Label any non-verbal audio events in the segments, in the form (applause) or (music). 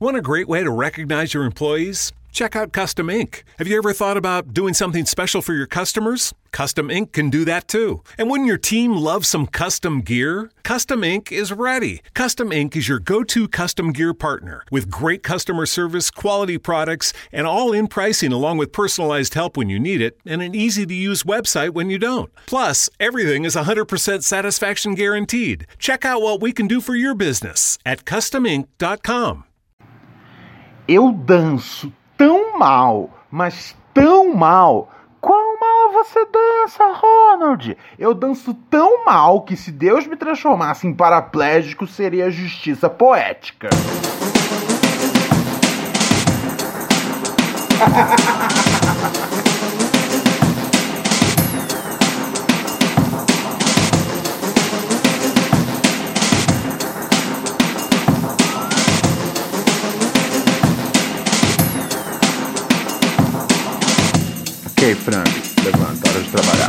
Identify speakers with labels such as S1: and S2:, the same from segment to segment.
S1: Want a great way to recognize your employees? Check out Custom Ink. Have you ever thought about doing something special for your customers? Custom Ink can do that too. And wouldn't your team love some custom gear? Custom Ink is ready. Custom Ink is your go to custom gear partner with great customer service, quality products, and all in pricing along with personalized help when you need it and an easy to use website when you don't. Plus, everything is 100% satisfaction guaranteed. Check out what we can do for your business at customink.com.
S2: Eu danço tão mal, mas tão mal. Quão mal você dança, Ronald? Eu danço tão mal que se Deus me transformasse em paraplégico seria justiça poética. (laughs) frango, levanta, hora de trabalhar.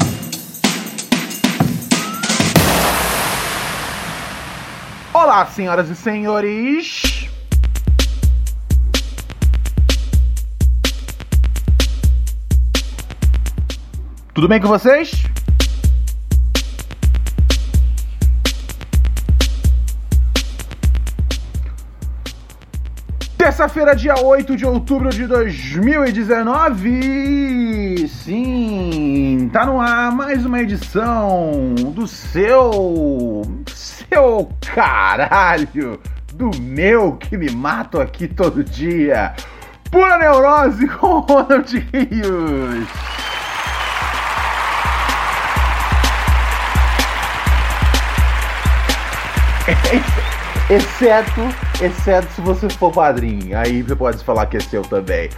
S2: Olá, senhoras e senhores. Tudo bem com vocês? Terça-feira, dia 8 de outubro de 2019. Sim, tá no ar mais uma edição do seu. Seu caralho! Do meu que me mato aqui todo dia. Pura neurose (laughs) com Ronald Rios. Exceto, exceto se você for padrinho. Aí você pode falar que é seu também.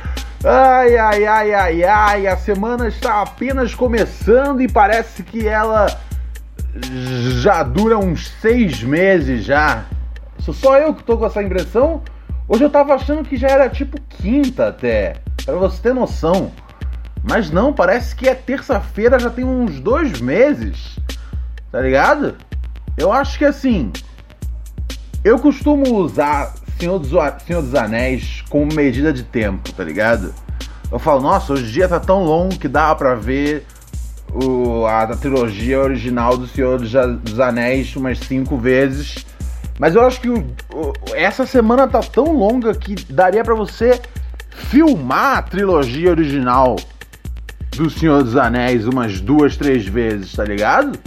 S2: Ai, ai, ai, ai, ai. A semana está apenas começando e parece que ela já dura uns seis meses já. Sou só eu que tô com essa impressão? Hoje eu tava achando que já era tipo quinta até. Pra você ter noção. Mas não, parece que é terça-feira, já tem uns dois meses. Tá ligado? Eu acho que assim. Eu costumo usar Senhor dos, Senhor dos Anéis como medida de tempo, tá ligado? Eu falo, nossa, hoje o dia tá tão longo que dá pra ver o, a, a trilogia original do Senhor dos, dos Anéis umas cinco vezes. Mas eu acho que o, o, essa semana tá tão longa que daria para você filmar a trilogia original do Senhor dos Anéis umas duas, três vezes, tá ligado?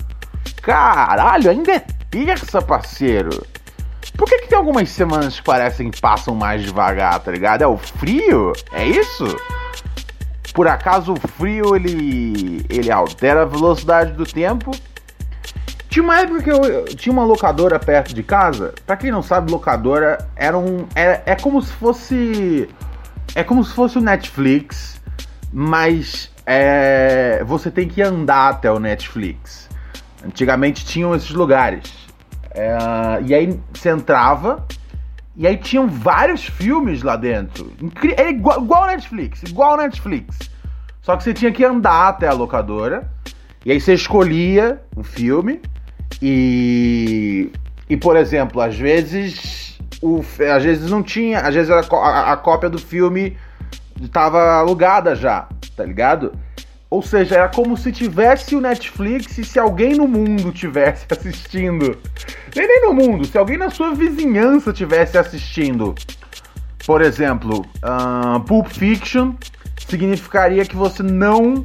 S2: Caralho, ainda é terça, parceiro. Por que, que tem algumas semanas que parecem que passam mais devagar, tá ligado? É o frio? É isso? Por acaso o frio ele, ele altera a velocidade do tempo? Tinha uma época que eu, eu tinha uma locadora perto de casa. Pra quem não sabe, locadora era um. É, é como se fosse. É como se fosse o Netflix, mas é, você tem que andar até o Netflix. Antigamente tinham esses lugares. É, e aí você entrava, e aí tinham vários filmes lá dentro. Incri é igual, igual Netflix, igual Netflix. Só que você tinha que andar até a locadora, e aí você escolhia um filme, e. E, por exemplo, às vezes. O, às vezes não tinha, às vezes a, a, a cópia do filme estava alugada já, tá ligado? Ou seja, era como se tivesse o Netflix e se alguém no mundo tivesse (laughs) assistindo. Nem, nem no mundo, se alguém na sua vizinhança tivesse assistindo. Por exemplo, uh, Pulp Fiction significaria que você não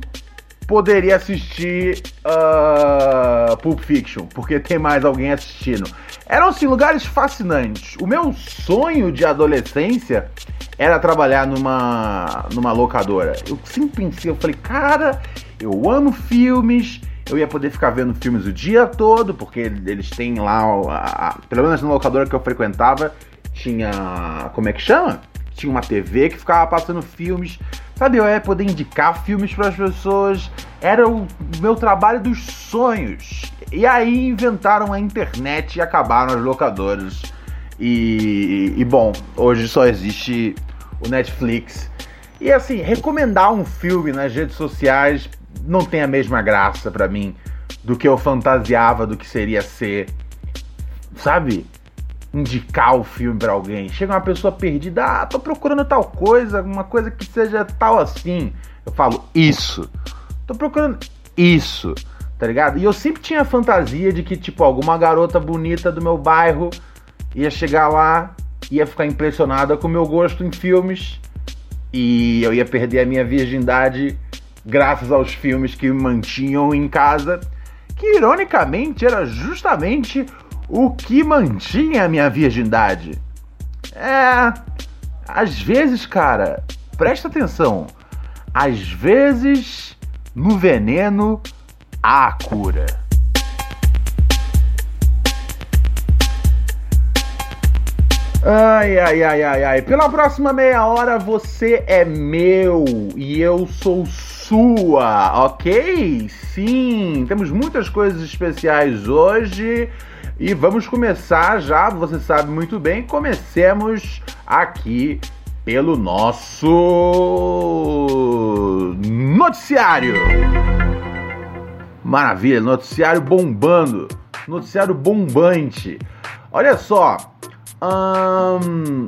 S2: poderia assistir uh, Pulp Fiction, porque tem mais alguém assistindo. Eram assim lugares fascinantes. O meu sonho de adolescência era trabalhar numa numa locadora. Eu sempre pensei, eu falei, cara, eu amo filmes, eu ia poder ficar vendo filmes o dia todo, porque eles têm lá, a, a, pelo menos na locadora que eu frequentava, tinha, como é que chama? Tinha uma TV que ficava passando filmes. Sabe, eu ia poder indicar filmes para as pessoas. Era o meu trabalho dos sonhos. E aí inventaram a internet e acabaram as locadoras. E, e, bom, hoje só existe o Netflix. E assim, recomendar um filme nas redes sociais não tem a mesma graça para mim do que eu fantasiava do que seria ser. Sabe? Indicar o filme para alguém. Chega uma pessoa perdida, ah, tô procurando tal coisa, uma coisa que seja tal assim. Eu falo, isso. Tô procurando isso, tá ligado? E eu sempre tinha a fantasia de que, tipo, alguma garota bonita do meu bairro ia chegar lá, ia ficar impressionada com o meu gosto em filmes e eu ia perder a minha virgindade graças aos filmes que me mantinham em casa, que ironicamente era justamente o que mantinha a minha virgindade. É. Às vezes, cara, presta atenção. Às vezes, no veneno, há cura. Ai, ai, ai, ai, ai. Pela próxima meia hora você é meu e eu sou sua, ok? Sim, temos muitas coisas especiais hoje e vamos começar já, você sabe muito bem, comecemos aqui pelo nosso noticiário. Maravilha, noticiário bombando, noticiário bombante. Olha só, um,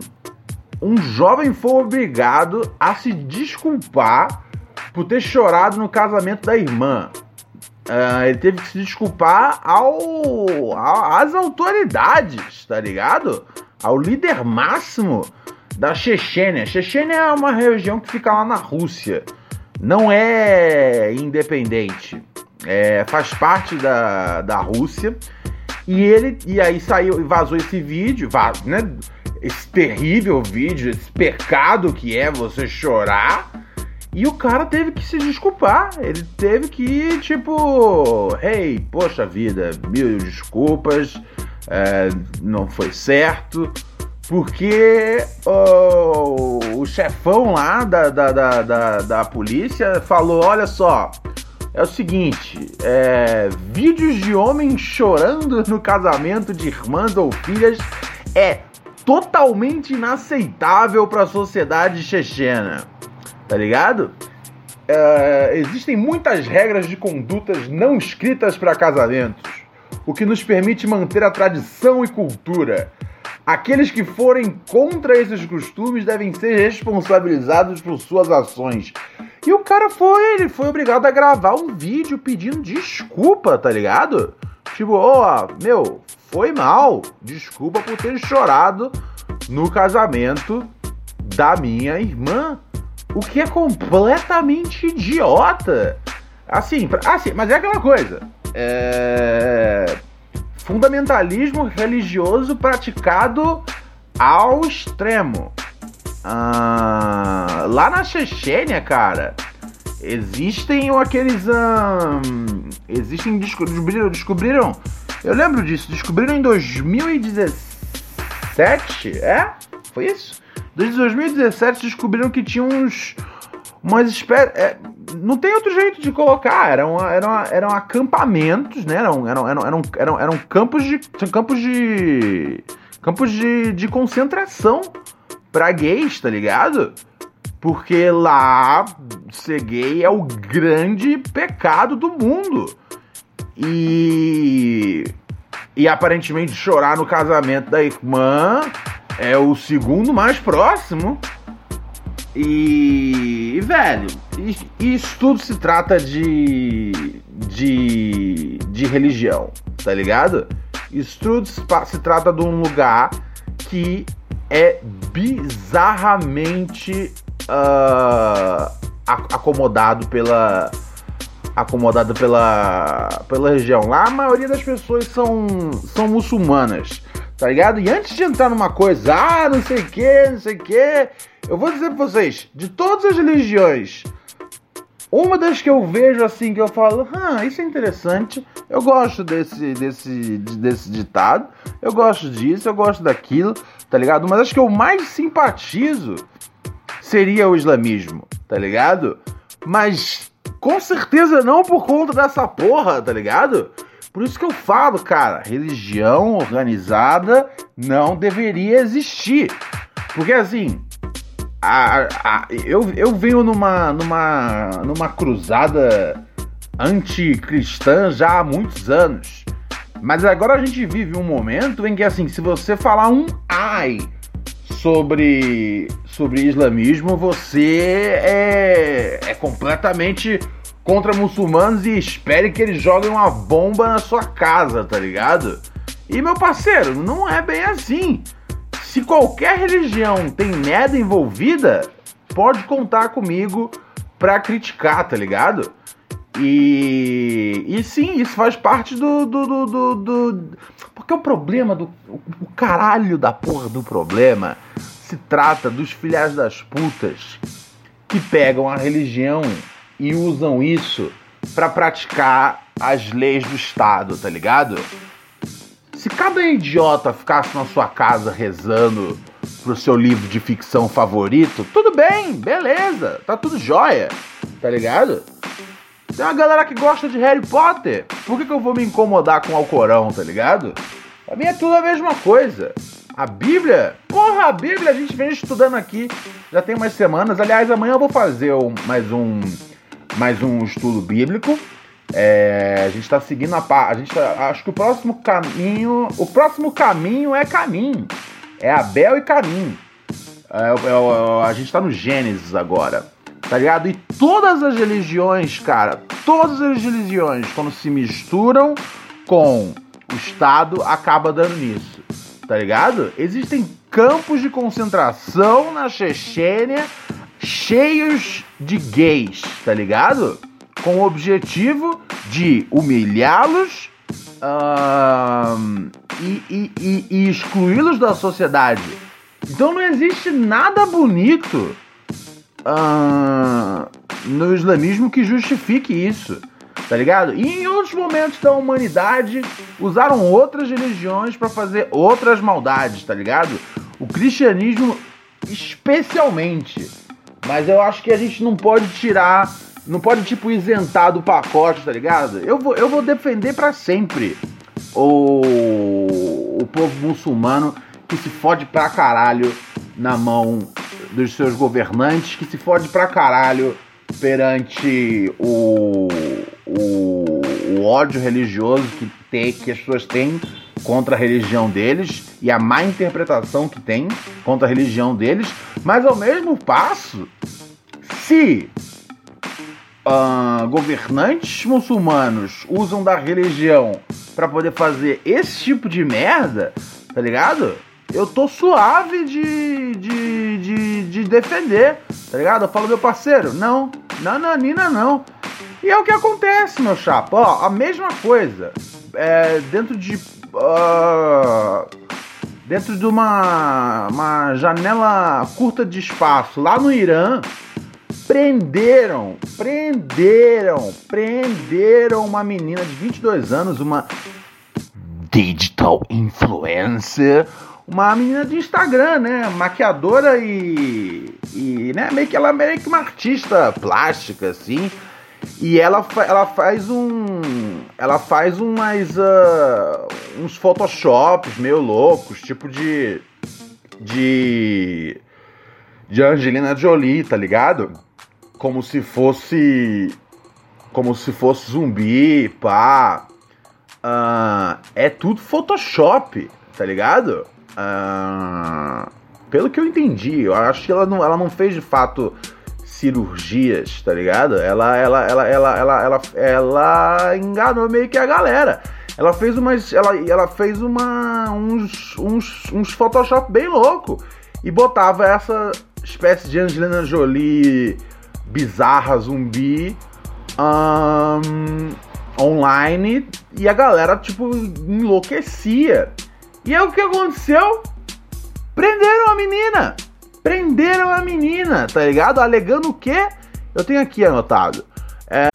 S2: um jovem foi obrigado a se desculpar por ter chorado no casamento da irmã. Uh, ele teve que se desculpar ao, ao, às autoridades, tá ligado? Ao líder máximo da Chechênia. Chechênia é uma região que fica lá na Rússia. Não é independente. É, faz parte da, da Rússia e ele e aí saiu e vazou esse vídeo, vaz, né? Esse terrível vídeo, esse pecado que é você chorar. E o cara teve que se desculpar. Ele teve que, tipo, hey, poxa vida, mil desculpas, é, não foi certo. Porque oh, o chefão lá da, da, da, da, da polícia falou: olha só, é o seguinte: é, vídeos de homens chorando no casamento de irmãs ou filhas é totalmente inaceitável para a sociedade chechena. Tá ligado? É, existem muitas regras de condutas não escritas para casamentos, o que nos permite manter a tradição e cultura. Aqueles que forem contra esses costumes devem ser responsabilizados por suas ações. E o cara foi, ele foi obrigado a gravar um vídeo pedindo desculpa, tá ligado? Tipo, ó, oh, meu, foi mal. Desculpa por ter chorado no casamento da minha irmã. O que é completamente idiota. Assim, assim mas é aquela coisa. É fundamentalismo religioso praticado ao extremo. Ah, lá na Chechênia, cara, existem aqueles. existem. Descobriram, descobriram. Eu lembro disso. Descobriram em 2017. É? Foi isso? Desde 2017 descobriram que tinha uns. Umas espécies. É, não tem outro jeito de colocar. Eram, eram, eram acampamentos, né? Eram, eram, eram, eram, eram campos de. campos de. campos de, de concentração pra gays, tá ligado? Porque lá ser gay é o grande pecado do mundo. E. E aparentemente chorar no casamento da irmã é o segundo mais próximo. E, velho, isso tudo se trata de, de, de religião, tá ligado? Isso tudo se, se trata de um lugar que é bizarramente uh, acomodado pela acomodado pela pela região. Lá a maioria das pessoas são são muçulmanas, tá ligado? E antes de entrar numa coisa, ah, não sei o que, não sei o que, eu vou dizer pra vocês, de todas as religiões, uma das que eu vejo assim, que eu falo, ah, isso é interessante, eu gosto desse, desse, desse ditado, eu gosto disso, eu gosto daquilo, tá ligado? Mas acho que eu mais simpatizo seria o islamismo, tá ligado? Mas com certeza não por conta dessa porra, tá ligado? Por isso que eu falo, cara, religião organizada não deveria existir. Porque assim, a, a, eu, eu venho numa, numa, numa cruzada anticristã já há muitos anos. Mas agora a gente vive um momento em que, assim, se você falar um ai sobre, sobre islamismo, você é, é completamente contra muçulmanos e espere que eles joguem uma bomba na sua casa, tá ligado? E meu parceiro, não é bem assim. Se qualquer religião tem merda envolvida, pode contar comigo pra criticar, tá ligado? E, e sim, isso faz parte do, do, do, do, do Porque o problema do. O caralho da porra do problema se trata dos filhas das putas que pegam a religião e usam isso para praticar as leis do Estado, tá ligado? Se cada idiota ficasse na sua casa rezando pro seu livro de ficção favorito, tudo bem, beleza, tá tudo jóia, tá ligado? Tem uma galera que gosta de Harry Potter, por que, que eu vou me incomodar com o Alcorão, tá ligado? Pra mim é tudo a mesma coisa. A Bíblia? Porra, a Bíblia a gente vem estudando aqui já tem umas semanas. Aliás, amanhã eu vou fazer mais um mais um estudo bíblico. É, a gente está seguindo a par. A gente tá, acho que o próximo caminho, o próximo caminho é caminho. É Abel e Caim. É, é, é, a gente está no Gênesis agora, tá ligado? E todas as religiões, cara, todas as religiões, quando se misturam com o Estado, acaba dando nisso, tá ligado? Existem campos de concentração na Chechênia cheios de gays, tá ligado? Com o objetivo de humilhá-los e, e, e, e excluí-los da sociedade. Então não existe nada bonito uh, no islamismo que justifique isso, tá ligado? E em outros momentos da humanidade usaram outras religiões para fazer outras maldades, tá ligado? O cristianismo especialmente mas eu acho que a gente não pode tirar, não pode tipo isentar do pacote, tá ligado? Eu vou, eu vou defender para sempre o, o povo muçulmano que se fode pra caralho na mão dos seus governantes, que se fode pra caralho perante o, o, o ódio religioso que, tem, que as pessoas têm contra a religião deles e a má interpretação que tem contra a religião deles, mas ao mesmo passo, se uh, governantes muçulmanos usam da religião para poder fazer esse tipo de merda, tá ligado? Eu tô suave de, de, de, de defender, tá ligado? Eu falo, meu parceiro, não, não, não, Nina, não. E é o que acontece, meu chapa. Ó, a mesma coisa. É, dentro de uh, dentro de uma, uma janela curta de espaço lá no Irã, prenderam, prenderam, prenderam uma menina de 22 anos, uma digital influencer, uma menina de Instagram, né, maquiadora e, e né, meio que ela é meio que uma artista plástica assim. E ela, ela faz um. Ela faz umas. Uh, uns photoshops meio loucos, tipo de. De. De Angelina Jolie, tá ligado? Como se fosse. Como se fosse zumbi, pá. Uh, é tudo Photoshop, tá ligado? Uh, pelo que eu entendi, eu acho que ela não, ela não fez de fato cirurgias, tá ligado? Ela, ela, ela, ela, ela, ela, ela enganou meio que a galera. Ela fez umas, ela, ela fez uma, uns, uns, uns Photoshop bem louco e botava essa espécie de Angelina Jolie bizarra zumbi um, online e a galera tipo enlouquecia. E é o que aconteceu? Prenderam a menina. Prenderam a menina, tá ligado? Alegando o quê? Eu tenho aqui anotado.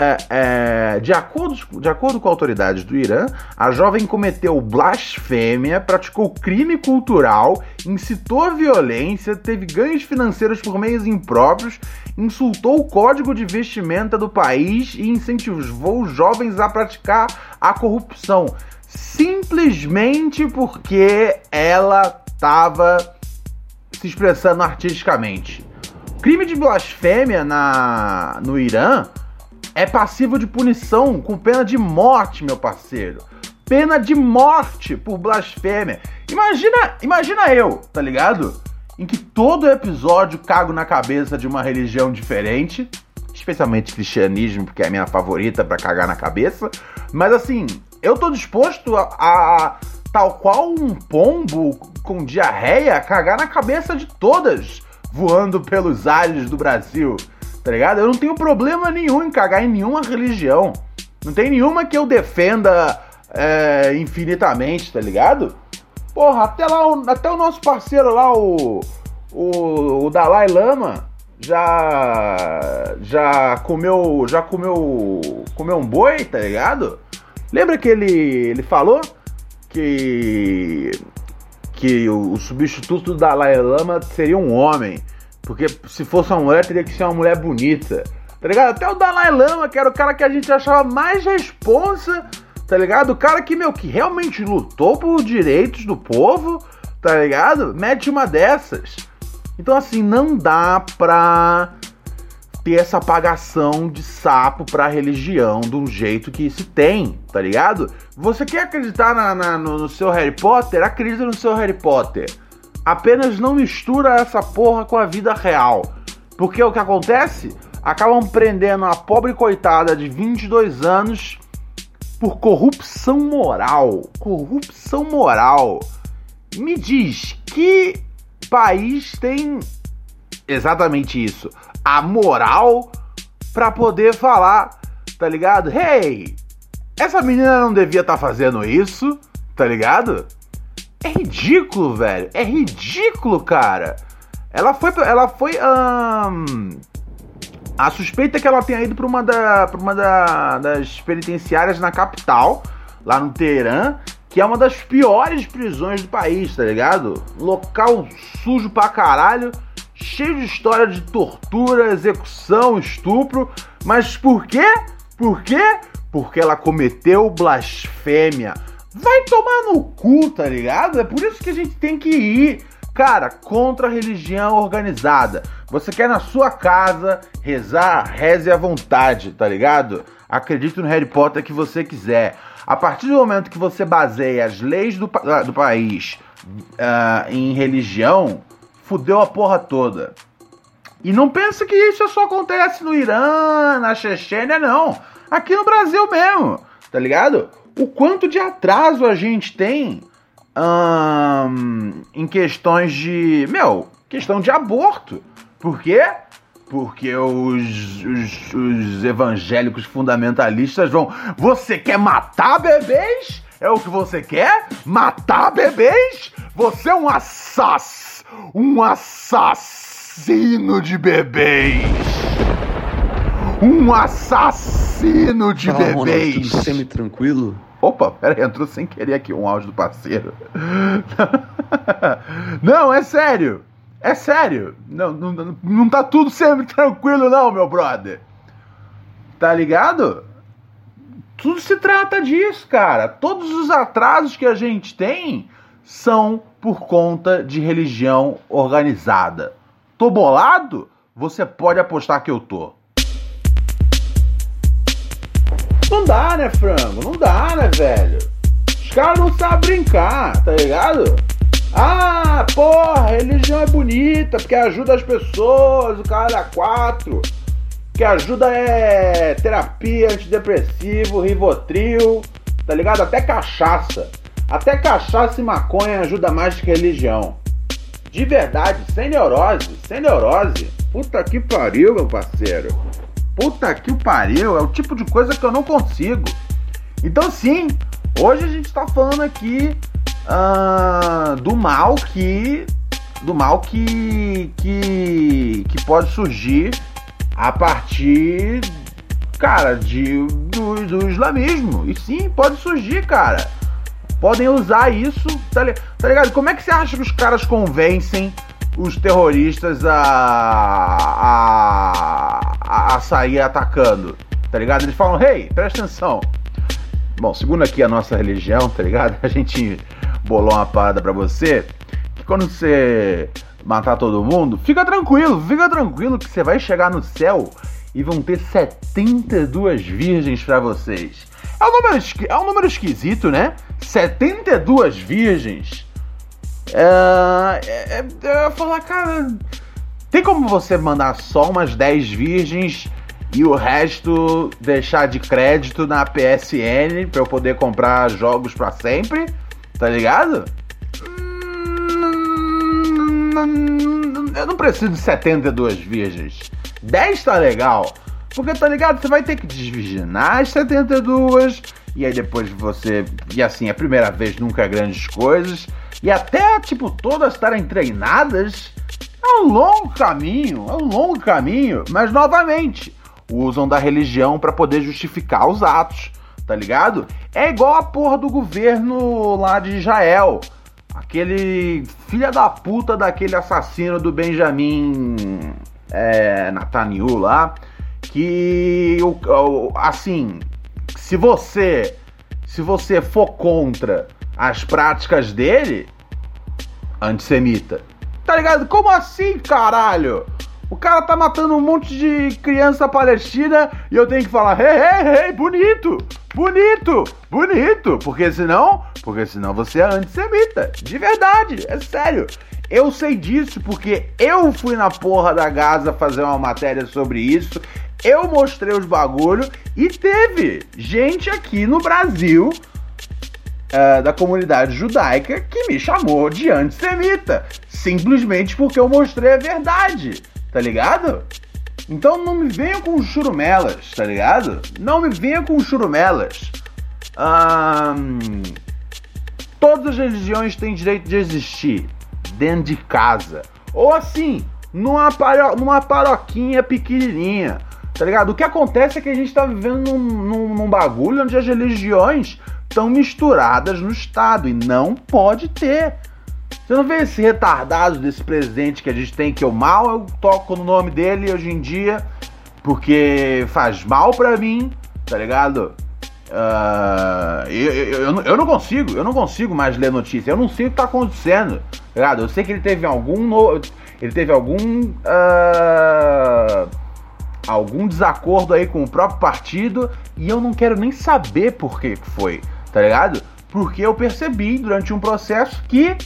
S2: É, é, de, acordo, de acordo com autoridades do Irã, a jovem cometeu blasfêmia, praticou crime cultural, incitou violência, teve ganhos financeiros por meios impróprios, insultou o código de vestimenta do país e incentivou os jovens a praticar a corrupção. Simplesmente porque ela estava se expressando artisticamente. Crime de blasfêmia na, no Irã é passivo de punição com pena de morte, meu parceiro. Pena de morte por blasfêmia. Imagina, imagina eu, tá ligado? Em que todo episódio cago na cabeça de uma religião diferente, especialmente cristianismo, porque é a minha favorita para cagar na cabeça. Mas assim, eu tô disposto a, a tal qual um pombo com diarreia cagar na cabeça de todas voando pelos ares do Brasil tá ligado? Eu não tenho problema nenhum em cagar em nenhuma religião. Não tem nenhuma que eu defenda é, infinitamente, tá ligado? Porra, até lá, até o nosso parceiro lá, o, o, o Dalai Lama, já já comeu já comeu comeu um boi, tá ligado? Lembra que ele ele falou que que o, o substituto do Dalai Lama seria um homem. Porque se fosse uma mulher, teria que ser uma mulher bonita. Tá ligado? Até o Dalai Lama, que era o cara que a gente achava mais responsa, tá ligado? O cara que, meu, que realmente lutou por direitos do povo, tá ligado? Mete uma dessas. Então, assim, não dá pra ter essa apagação de sapo pra religião de um jeito que se tem, tá ligado? Você quer acreditar na, na, no, no seu Harry Potter? Acredita no seu Harry Potter. Apenas não mistura essa porra com a vida real. Porque o que acontece? Acabam prendendo a pobre coitada de 22 anos por corrupção moral. Corrupção moral. Me diz, que país tem exatamente isso? A moral para poder falar, tá ligado? Hey, essa menina não devia estar tá fazendo isso, tá ligado? É ridículo, velho. É ridículo, cara. Ela foi. Ela foi. Um, a suspeita é que ela tenha ido para uma, da, pra uma da, das penitenciárias na capital, lá no Teherã, que é uma das piores prisões do país, tá ligado? Local sujo pra caralho, cheio de história de tortura, execução, estupro. Mas por quê? Por quê? Porque ela cometeu blasfêmia Vai tomar no cu, tá ligado? É por isso que a gente tem que ir, cara, contra a religião organizada. Você quer na sua casa rezar, reze à vontade, tá ligado? Acredite no Harry Potter que você quiser. A partir do momento que você baseia as leis do, do país uh, em religião, fudeu a porra toda. E não pensa que isso só acontece no Irã, na Chechênia, não. Aqui no Brasil mesmo, tá ligado? O quanto de atraso a gente tem em questões de. Meu, questão de aborto. Por quê? Porque os, os, os evangélicos fundamentalistas vão. Você quer matar bebês? É o que você quer? Matar bebês? Você é um assass... um assassino de bebês! Um assassino de Fala, bebês!
S3: Ronald, tudo semi-tranquilo?
S2: Opa, pera aí, entrou sem querer aqui um áudio do parceiro. (laughs) Não, é sério. É sério. Não, não, não tá tudo sempre tranquilo, não, meu brother. Tá ligado? Tudo se trata disso, cara. Todos os atrasos que a gente tem são por conta de religião organizada. Tô bolado? Você pode apostar que eu tô. Não dá, né, frango? Não dá, né, velho? Os caras não sabem brincar, tá ligado? Ah, porra, religião é bonita porque ajuda as pessoas, o cara dá quatro. Que ajuda é terapia, antidepressivo, rivotril, tá ligado? Até cachaça. Até cachaça e maconha ajuda mais que religião. De verdade, sem neurose, sem neurose. Puta que pariu, meu parceiro. Puta que o pariu, é o tipo de coisa que eu não consigo. Então sim, hoje a gente está falando aqui uh, do mal que. Do mal que, que. que pode surgir a partir. cara, de, do, do islamismo. E sim, pode surgir, cara. Podem usar isso, tá, tá ligado? Como é que você acha que os caras convencem os terroristas a, a, a sair atacando? Tá ligado? Eles falam, hey, presta atenção. Bom, segundo aqui a nossa religião, tá ligado? (laughs) A gente bolou uma parada pra você que quando você matar todo mundo, fica tranquilo, fica tranquilo que você vai chegar no céu e vão ter 72 virgens para vocês. É um, número, é um número esquisito, né? 72 virgens. É, é, é, eu falar, cara, tem como você mandar só umas 10 virgens e o resto deixar de crédito na PSN para eu poder comprar jogos para sempre? Tá ligado? Eu não preciso de 72 virgens. 10 tá legal. Porque tá ligado? Você vai ter que desvirginar as 72. E aí depois você. E assim, a primeira vez nunca é grandes coisas. E até, tipo, todas estarem treinadas. É um longo caminho. É um longo caminho. Mas novamente, usam da religião para poder justificar os atos. Tá ligado? É igual a porra do governo lá de Israel. Aquele filha da puta daquele assassino do Benjamin é, Netanyahu lá, que assim, se você se você for contra as práticas dele, antissemita. Tá ligado? Como assim, caralho? O cara tá matando um monte de criança palestina e eu tenho que falar, hey, hey, hey, bonito, bonito, bonito, porque senão, porque senão você é antissemita, de verdade, é sério. Eu sei disso porque eu fui na porra da Gaza fazer uma matéria sobre isso. Eu mostrei os bagulho e teve gente aqui no Brasil uh, da comunidade judaica que me chamou de antissemita, simplesmente porque eu mostrei a verdade, tá ligado? Então não me venham com churumelas, tá ligado? Não me venham com churumelas. Um, todas as religiões têm direito de existir dentro de casa. Ou assim, numa, paro, numa paroquinha pequenininha. Tá ligado? O que acontece é que a gente tá vivendo num, num, num bagulho onde as religiões estão misturadas no Estado e não pode ter. Você não vê esse retardado desse presidente que a gente tem, que eu mal eu toco no nome dele hoje em dia, porque faz mal pra mim, tá ligado? Uh, eu, eu, eu, eu, não consigo, eu não consigo mais ler notícia. Eu não sei o que tá acontecendo. Ligado? Eu sei que ele teve algum. No, ele teve algum. Uh, algum desacordo aí com o próprio partido. E eu não quero nem saber por que foi. Tá ligado? Porque eu percebi durante um processo que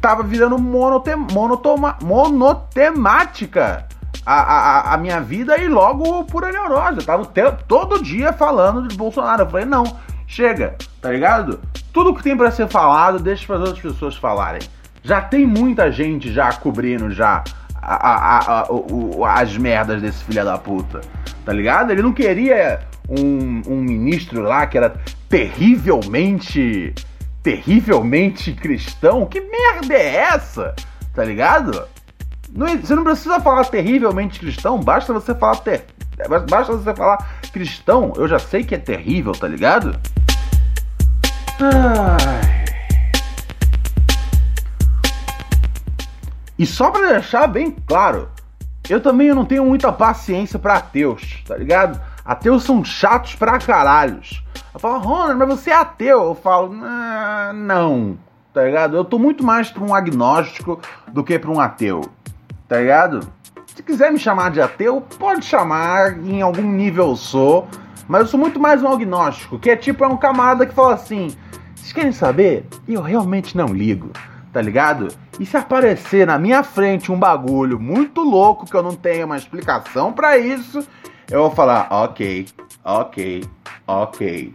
S2: tava virando monotem, monotoma, monotemática a, a, a minha vida e logo pura neurose. Eu tava todo dia falando de Bolsonaro. Eu falei, não, chega, tá ligado? Tudo que tem para ser falado, deixa para outras pessoas falarem. Já tem muita gente já cobrindo já a, a, as merdas desse filho da puta, tá ligado? Ele não queria um, um ministro lá que era terrivelmente, terrivelmente cristão. Que merda é essa? Tá ligado? Não, você não precisa falar terrivelmente cristão, basta você falar ter, basta você falar cristão, eu já sei que é terrível, tá ligado? Ai. E só para deixar bem claro, eu também não tenho muita paciência para ateus, tá ligado? Ateus são chatos pra caralhos. Eu falo, Ronald, mas você é ateu. Eu falo, não, tá ligado? Eu tô muito mais pra um agnóstico do que pra um ateu tá ligado? Se quiser me chamar de ateu, pode chamar, em algum nível eu sou, mas eu sou muito mais um agnóstico, que é tipo, é um camarada que fala assim: vocês querem saber? Eu realmente não ligo, tá ligado? E se aparecer na minha frente um bagulho muito louco que eu não tenho uma explicação para isso, eu vou falar: ok, ok, ok,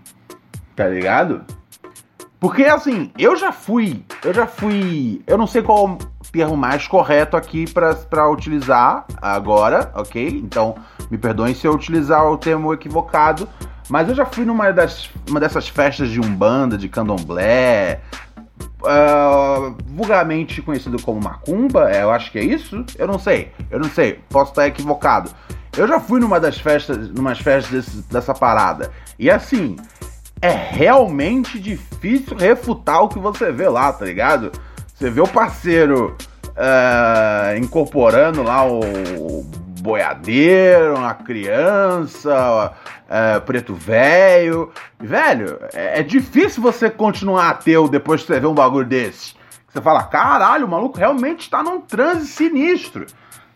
S2: tá ligado? Porque assim, eu já fui, eu já fui, eu não sei qual termo mais correto aqui para utilizar agora, ok? Então, me perdoem se eu utilizar o termo equivocado, mas eu já fui numa das, uma dessas festas de umbanda, de candomblé, uh, vulgarmente conhecido como macumba, é, eu acho que é isso, eu não sei, eu não sei, posso estar equivocado. Eu já fui numa das festas, numas festas desse, dessa parada. E assim, é realmente difícil refutar o que você vê lá, tá ligado? Você vê o parceiro uh, incorporando lá o boiadeiro, uma criança, uh, preto velho. Velho, é, é, difícil você continuar ateu depois que você vê um bagulho desse. Você fala, caralho, o maluco realmente está num transe sinistro.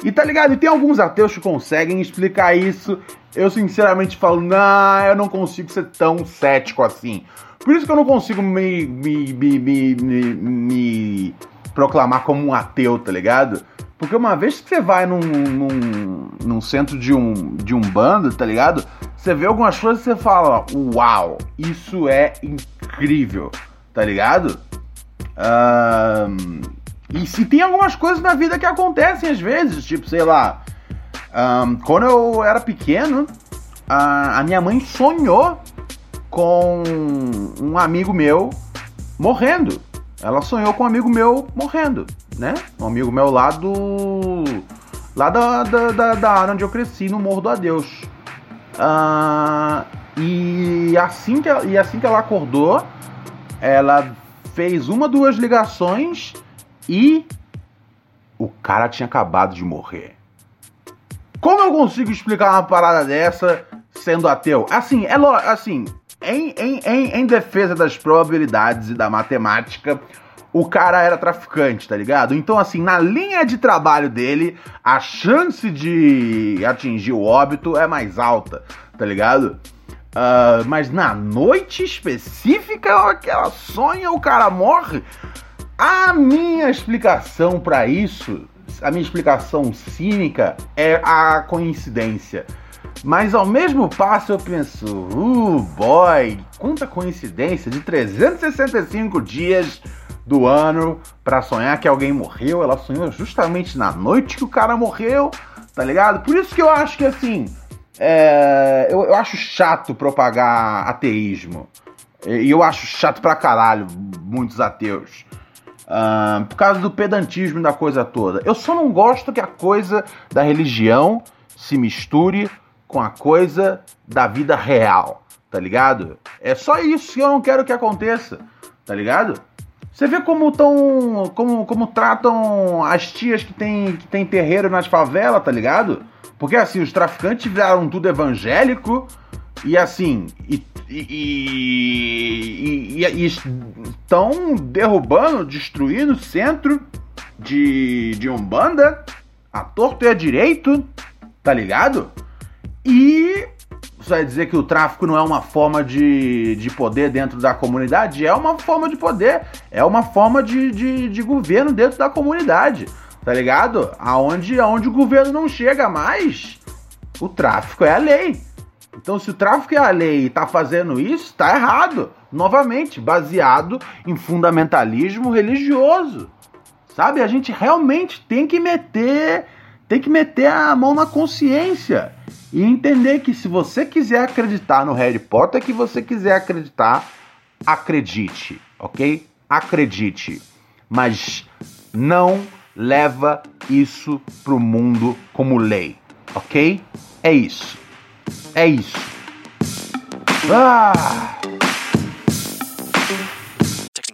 S2: E tá ligado? E tem alguns ateus que conseguem explicar isso. Eu sinceramente falo, não, eu não consigo ser tão cético assim. Por isso que eu não consigo me, me, me, me, me proclamar como um ateu, tá ligado? Porque uma vez que você vai num, num, num, centro de um, de um bando, tá ligado? Você vê algumas coisas e você fala, uau, isso é incrível, tá ligado? Um, e se tem algumas coisas na vida que acontecem às vezes, tipo, sei lá, um, quando eu era pequeno, a, a minha mãe sonhou com um amigo meu morrendo. Ela sonhou com um amigo meu morrendo, né? Um amigo meu lá do. lá da, da, da, da área onde eu cresci, no Morro do Adeus. Uh, e, assim que, e assim que ela acordou, ela fez uma, duas ligações e o cara tinha acabado de morrer. Como eu consigo explicar uma parada dessa sendo ateu? Assim, é assim, em, em, em, em defesa das probabilidades e da matemática, o cara era traficante, tá ligado? Então, assim, na linha de trabalho dele, a chance de atingir o óbito é mais alta, tá ligado? Uh, mas na noite específica que ela sonha, o cara morre. A minha explicação para isso, a minha explicação cínica é a coincidência. Mas ao mesmo passo eu penso, uh, boy, quanta coincidência de 365 dias do ano para sonhar que alguém morreu. Ela sonhou justamente na noite que o cara morreu, tá ligado? Por isso que eu acho que assim, é, eu, eu acho chato propagar ateísmo. E eu acho chato pra caralho muitos ateus. Uh, por causa do pedantismo da coisa toda. Eu só não gosto que a coisa da religião se misture com a coisa da vida real, tá ligado? É só isso que eu não quero que aconteça, tá ligado? Você vê como tão, como, como tratam as tias que tem, que tem terreiro nas favelas, tá ligado? Porque assim, os traficantes viraram tudo evangélico e assim, e, e, e, e estão derrubando, destruindo o centro de, de Umbanda, a torto e a direito, tá ligado? E você vai dizer que o tráfico não é uma forma de, de poder dentro da comunidade? É uma forma de poder, é uma forma de, de, de governo dentro da comunidade tá ligado? Aonde, aonde o governo não chega mais, o tráfico é a lei. Então, se o tráfico é a lei e tá fazendo isso, tá errado. Novamente, baseado em fundamentalismo religioso. Sabe? A gente realmente tem que meter, tem que meter a mão na consciência e entender que se você quiser acreditar no Harry Potter, que você quiser acreditar, acredite, ok? Acredite. Mas não leva isso pro mundo como lei, ok? É isso. É isso. Ah!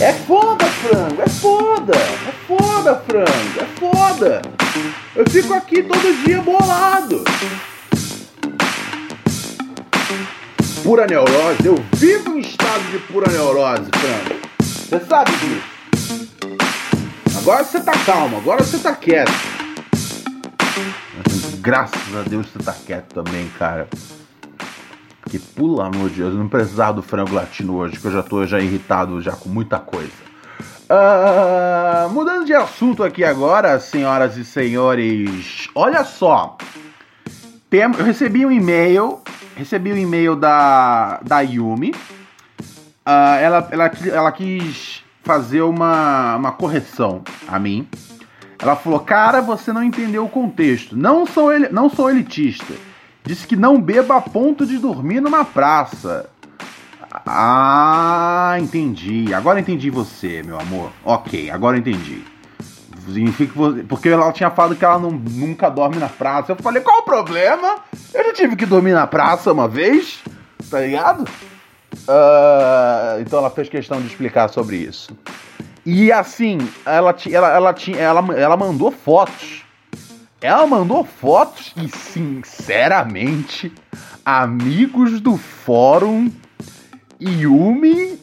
S2: É foda, frango, é foda, é foda, frango, é foda. Eu fico aqui todo dia bolado. Pura neurose, eu vivo em estado de pura neurose, frango. Você sabe disso. Agora você tá calmo, agora você tá quieto. Graças a Deus você tá quieto também, cara. Que, pelo amor de Deus, eu não precisava do frango latino hoje, que eu já tô já irritado já com muita coisa. Ah, mudando de assunto aqui agora, senhoras e senhores, olha só. Tem, eu recebi um e-mail, recebi um e-mail da, da Yumi. Ah, ela, ela, ela quis fazer uma, uma correção a mim. Ela falou, cara, você não entendeu o contexto. Não sou, ele, não sou elitista. Disse que não beba a ponto de dormir numa praça. Ah, entendi. Agora entendi você, meu amor. Ok, agora entendi. Porque ela tinha falado que ela não, nunca dorme na praça. Eu falei, qual o problema? Eu já tive que dormir na praça uma vez, tá ligado? Uh, então ela fez questão de explicar sobre isso. E assim, ela, ela, ela, ela, ela mandou fotos ela mandou fotos e, sinceramente, amigos do fórum Yumi,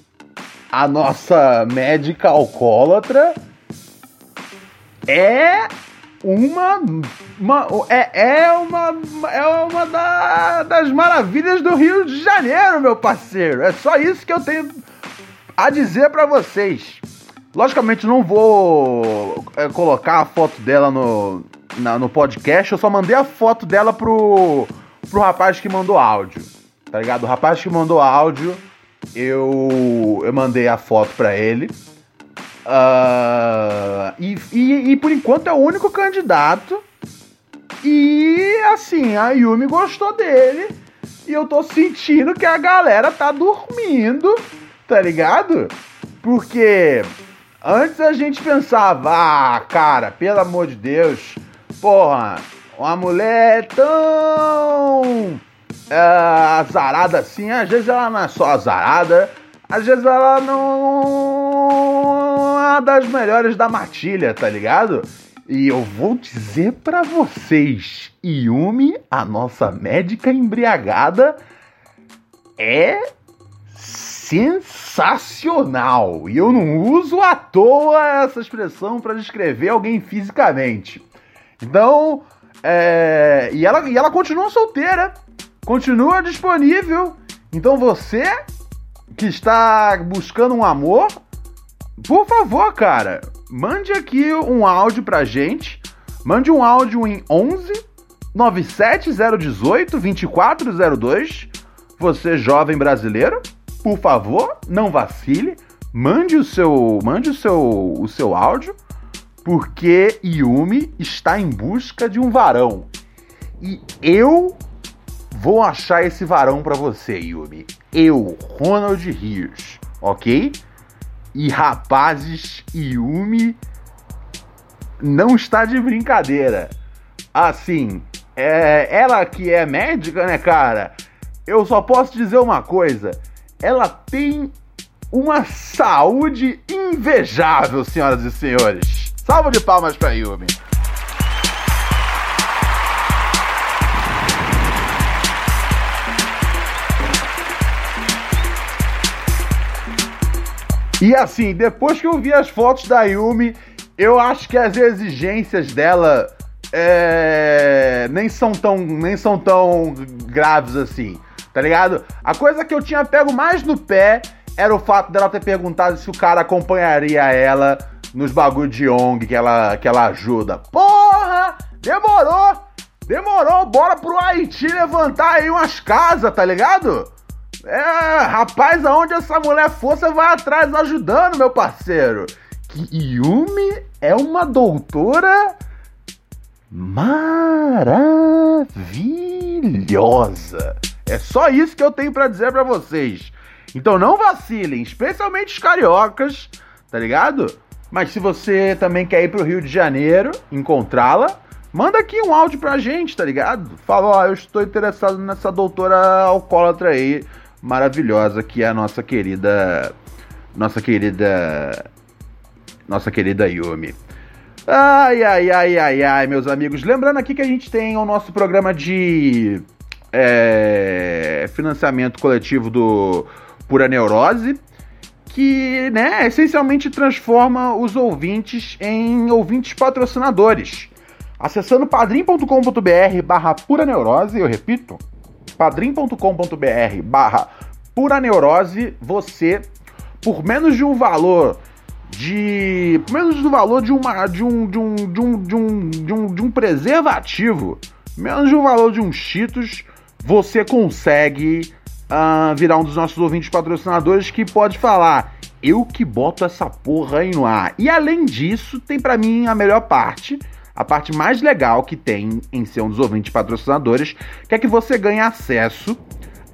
S2: a nossa médica alcoólatra, é uma, uma é, é uma é uma da, das maravilhas do Rio de Janeiro, meu parceiro. É só isso que eu tenho a dizer para vocês. Logicamente não vou é, colocar a foto dela no, na, no podcast, eu só mandei a foto dela pro, pro rapaz que mandou áudio. Tá ligado? O rapaz que mandou áudio, eu, eu mandei a foto pra ele. Uh, e, e, e por enquanto é o único candidato. E assim, a Yumi gostou dele. E eu tô sentindo que a galera tá dormindo, tá ligado? Porque antes a gente pensava, ah, cara, pelo amor de Deus, porra, uma mulher tão é, azarada assim, às vezes ela não é só azarada, às vezes ela não é das melhores da matilha, tá ligado? E eu vou dizer para vocês, Yumi, a nossa médica embriagada, é sensacional. E eu não uso à toa essa expressão para descrever alguém fisicamente. Então, é, e, ela, e ela continua solteira, continua disponível. Então você que está buscando um amor, por favor, cara, mande aqui um áudio pra gente. Mande um áudio em 11 97018 2402. Você jovem brasileiro, por favor, não vacile. Mande o seu, mande o seu, o seu áudio porque Yumi está em busca de um varão. E eu vou achar esse varão para você, Yumi. Eu, Ronald Rios, ok? E rapazes, Yumi não está de brincadeira. Assim, é, ela que é médica, né, cara? Eu só posso dizer uma coisa. Ela tem uma saúde invejável, senhoras e senhores. Salva de palmas pra Yumi. E assim, depois que eu vi as fotos da Yumi, eu acho que as exigências dela é, nem são tão nem são tão graves assim, tá ligado? A coisa que eu tinha pego mais no pé era o fato dela ter perguntado se o cara acompanharia ela nos bagulho de ONG que ela, que ela ajuda. Porra! Demorou! Demorou! Bora pro Haiti levantar aí umas casas, tá ligado? É, rapaz, aonde essa mulher for, você vai atrás ajudando, meu parceiro. Que Yumi é uma doutora maravilhosa. É só isso que eu tenho para dizer para vocês. Então não vacilem, especialmente os cariocas, tá ligado? Mas se você também quer ir pro Rio de Janeiro, encontrá-la, manda aqui um áudio pra gente, tá ligado? Fala, ó, eu estou interessado nessa doutora alcoólatra aí, maravilhosa, que é a nossa querida. Nossa querida. Nossa querida Yumi. Ai, ai, ai, ai, ai, meus amigos. Lembrando aqui que a gente tem o nosso programa de é, financiamento coletivo do Pura Neurose, que né, essencialmente transforma os ouvintes em ouvintes patrocinadores. Acessando padrim.com.br barra pura neurose, eu repito, padrim.com.br barra pura neurose, você, por menos de um valor de. Por menos do valor de uma. de um. de um. de um. de um, de um, de um preservativo, menos de um valor de um Cheetos, você consegue uh, virar um dos nossos ouvintes patrocinadores que pode falar. Eu que boto essa porra aí no ar. E além disso, tem para mim a melhor parte, a parte mais legal que tem em ser um dos ouvintes patrocinadores, que é que você ganha acesso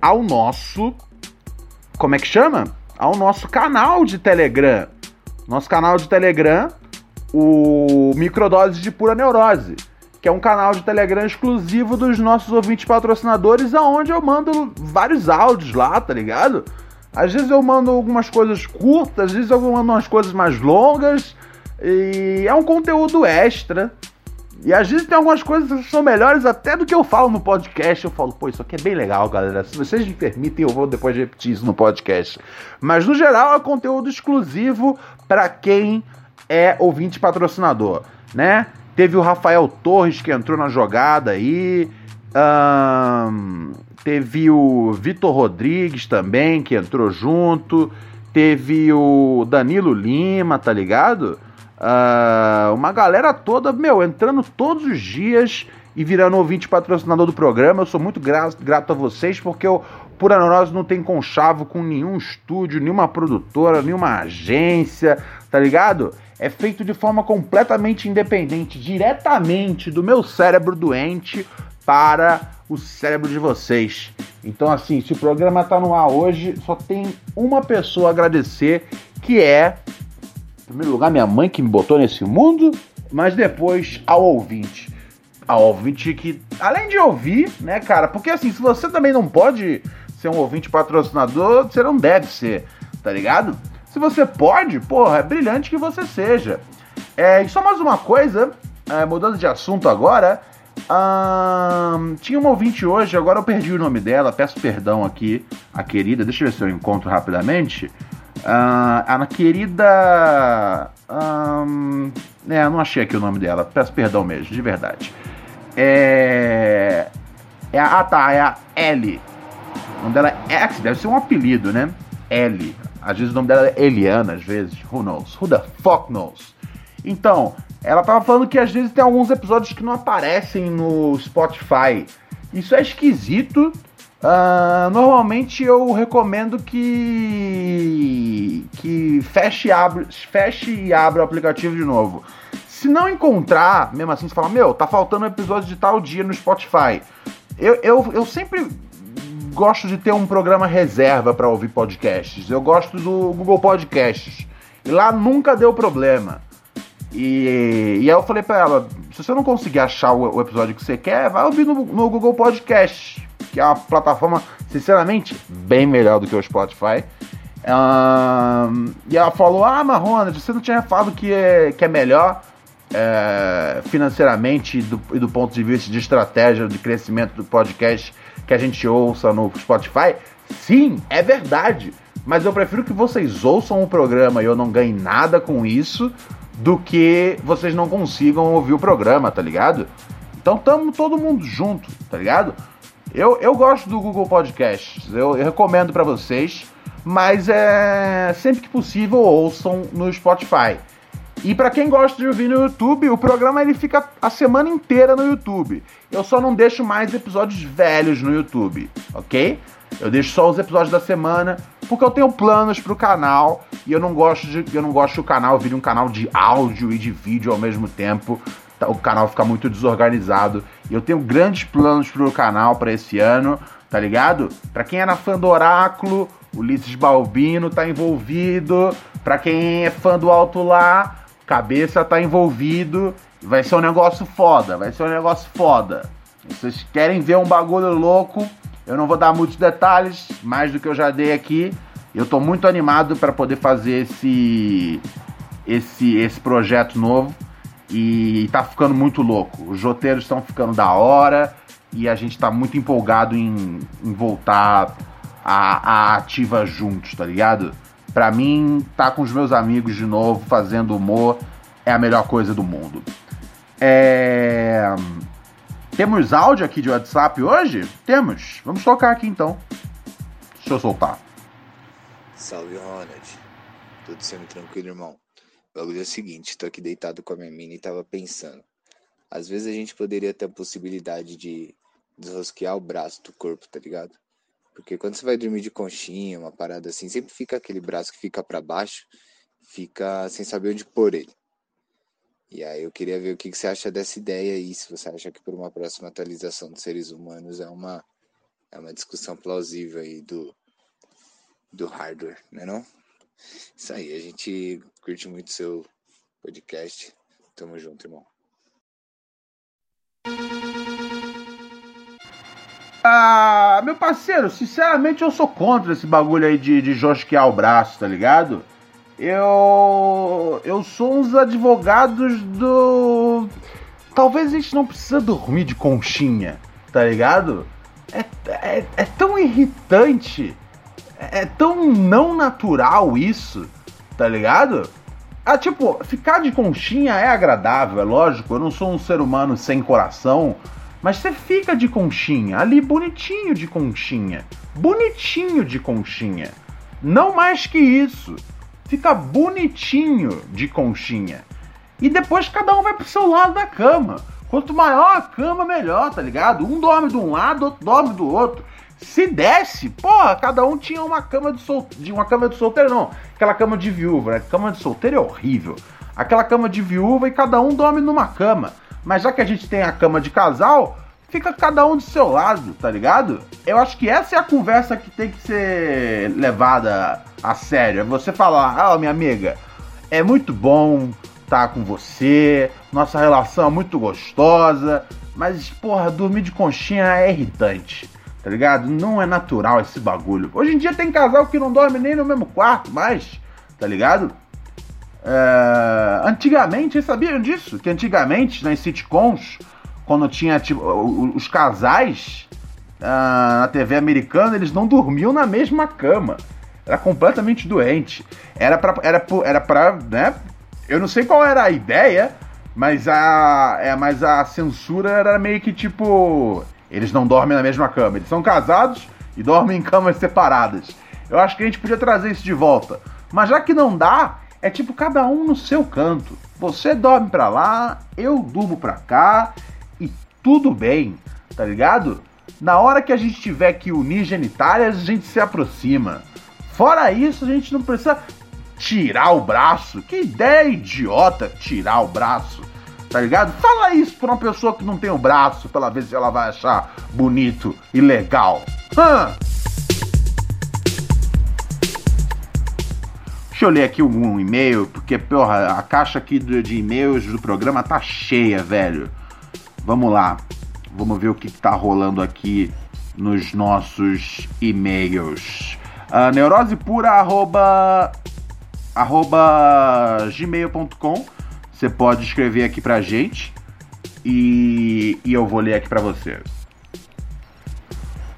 S2: ao nosso. Como é que chama? Ao nosso canal de Telegram. Nosso canal de Telegram, o Microdose de Pura Neurose, que é um canal de Telegram exclusivo dos nossos ouvintes patrocinadores, aonde eu mando vários áudios lá, tá ligado? Às vezes eu mando algumas coisas curtas, às vezes eu mando umas coisas mais longas, e é um conteúdo extra. E às vezes tem algumas coisas que são melhores até do que eu falo no podcast. Eu falo, pô, isso aqui é bem legal, galera. Se vocês me permitem, eu vou depois repetir isso no podcast. Mas no geral é conteúdo exclusivo para quem é ouvinte patrocinador, né? Teve o Rafael Torres que entrou na jogada aí. Um, teve o Vitor Rodrigues também que entrou junto. Teve o Danilo Lima, tá ligado? Uh, uma galera toda, meu, entrando todos os dias e virando ouvinte patrocinador do programa. Eu sou muito gra grato a vocês porque o Pura Neurose não tem conchavo com nenhum estúdio, nenhuma produtora, nenhuma agência, tá ligado? É feito de forma completamente independente, diretamente do meu cérebro doente para o cérebro de vocês. Então, assim, se o programa tá no ar hoje, só tem uma pessoa a agradecer, que é, em primeiro lugar, minha mãe que me botou nesse mundo, mas depois ao ouvinte ao ouvinte que, além de ouvir, né, cara, porque assim, se você também não pode ser um ouvinte patrocinador, você não deve ser, tá ligado? Se você pode, porra, é brilhante que você seja. É, e só mais uma coisa, é, mudando de assunto agora, hum, tinha uma ouvinte hoje, agora eu perdi o nome dela, peço perdão aqui, a querida, deixa eu ver se eu encontro rapidamente. A querida. Um, é, não achei aqui o nome dela, peço perdão mesmo, de verdade. É. é a, ah, tá, é a L. O nome dela é. Deve ser um apelido, né? L. Às vezes o nome dela é Eliana, às vezes. Who knows? Who the fuck knows? Então, ela tava falando que às vezes tem alguns episódios que não aparecem no Spotify. Isso é esquisito. Uh, normalmente eu recomendo que que feche e, abre, feche e abra o aplicativo de novo. Se não encontrar, mesmo assim, você fala, meu, tá faltando episódio de tal dia no Spotify. Eu, eu, eu sempre gosto de ter um programa reserva para ouvir podcasts. Eu gosto do Google Podcasts. E lá nunca deu problema. E, e aí eu falei para ela, se você não conseguir achar o, o, episódio que você quer, vai ouvir no, no Google Podcasts, que é uma plataforma, sinceramente, bem melhor do que o Spotify. Um, e ela falou, ah, Marrona, você não tinha falado que é, que é melhor é, financeiramente e do, e do ponto de vista de estratégia de crescimento do podcast que a gente ouça no Spotify? Sim, é verdade. mas eu prefiro que vocês ouçam o programa e eu não ganhe nada com isso do que vocês não consigam ouvir o programa, tá ligado? Então tamo todo mundo junto, tá ligado? Eu, eu gosto do Google Podcasts, eu, eu recomendo para vocês, mas é sempre que possível ouçam no Spotify. E para quem gosta de ouvir no YouTube, o programa ele fica a semana inteira no YouTube. Eu só não deixo mais episódios velhos no YouTube, ok? Eu deixo só os episódios da semana, porque eu tenho planos pro canal e eu não gosto de eu não gosto o canal vire um canal de áudio e de vídeo ao mesmo tempo. Tá, o canal fica muito desorganizado. Eu tenho grandes planos pro canal para esse ano, tá ligado? Para quem era fã do Oráculo, Ulisses Balbino tá envolvido. Para quem é fã do Alto Lá, cabeça tá envolvido. Vai ser um negócio foda, vai ser um negócio foda. Vocês querem ver um bagulho louco? Eu não vou dar muitos detalhes, mais do que eu já dei aqui. Eu tô muito animado para poder fazer esse esse esse projeto novo e tá ficando muito louco. Os roteiros estão ficando da hora e a gente tá muito empolgado em, em voltar a, a ativa juntos, tá ligado? Pra mim, tá com os meus amigos de novo, fazendo humor, é a melhor coisa do mundo. É... Temos áudio aqui de WhatsApp hoje? Temos. Vamos tocar aqui então. Deixa eu soltar.
S4: Salve, Ronald. Tudo sendo tranquilo, irmão? O bagulho é o seguinte, tô aqui deitado com a minha mina e tava pensando. Às vezes a gente poderia ter a possibilidade de desrosquear o braço do corpo, tá ligado? Porque quando você vai dormir de conchinha, uma parada assim, sempre fica aquele braço que fica para baixo, fica sem saber onde pôr ele. E aí eu queria ver o que, você acha dessa ideia aí, se você acha que por uma próxima atualização dos seres humanos é uma, é uma discussão plausível aí do, do hardware, né não? Isso aí, a gente curte muito seu podcast. Tamo junto, irmão.
S2: Ah, meu parceiro, sinceramente eu sou contra esse bagulho aí de, de josquear o braço, tá ligado? Eu. Eu sou uns advogados do. Talvez a gente não precisa dormir de conchinha, tá ligado? É, é, é tão irritante, é, é tão não natural isso, tá ligado? Ah, tipo, ficar de conchinha é agradável, é lógico, eu não sou um ser humano sem coração, mas você fica de conchinha, ali bonitinho de conchinha. Bonitinho de conchinha. Não mais que isso. Fica bonitinho de conchinha. E depois cada um vai pro seu lado da cama. Quanto maior a cama, melhor, tá ligado? Um dorme de um lado, outro dorme do outro. Se desse, porra, cada um tinha uma cama de solteiro. Uma cama de solteiro, não. Aquela cama de viúva, né? Cama de solteiro é horrível. Aquela cama de viúva e cada um dorme numa cama. Mas já que a gente tem a cama de casal, fica cada um do seu lado, tá ligado? Eu acho que essa é a conversa que tem que ser levada a sério. É você falar, ah, minha amiga, é muito bom estar tá com você, nossa relação é muito gostosa, mas, porra, dormir de conchinha é irritante, tá ligado? Não é natural esse bagulho. Hoje em dia tem casal que não dorme nem no mesmo quarto mais, tá ligado? É... Antigamente, vocês sabiam disso? Que antigamente, nas sitcoms, quando tinha tipo, os casais uh, na TV americana, eles não dormiam na mesma cama. Era completamente doente. Era pra, era, era pra, né? Eu não sei qual era a ideia, mas a, é, mas a censura era meio que tipo. Eles não dormem na mesma cama. Eles são casados e dormem em camas separadas. Eu acho que a gente podia trazer isso de volta. Mas já que não dá, é tipo cada um no seu canto. Você dorme pra lá, eu durmo pra cá e tudo bem, tá ligado? Na hora que a gente tiver que unir genitálias, a gente se aproxima. Fora isso, a gente não precisa tirar o braço. Que ideia idiota tirar o braço. Tá ligado? Fala isso pra uma pessoa que não tem o braço, pra ela ver se ela vai achar bonito e legal. Hã? Deixa eu ler aqui um e-mail, porque, porra, a caixa aqui de e-mails do programa tá cheia, velho. Vamos lá. Vamos ver o que, que tá rolando aqui nos nossos e-mails. Uh, neurosepura, arroba, arroba gmail.com. Você pode escrever aqui pra gente e, e eu vou ler aqui pra vocês.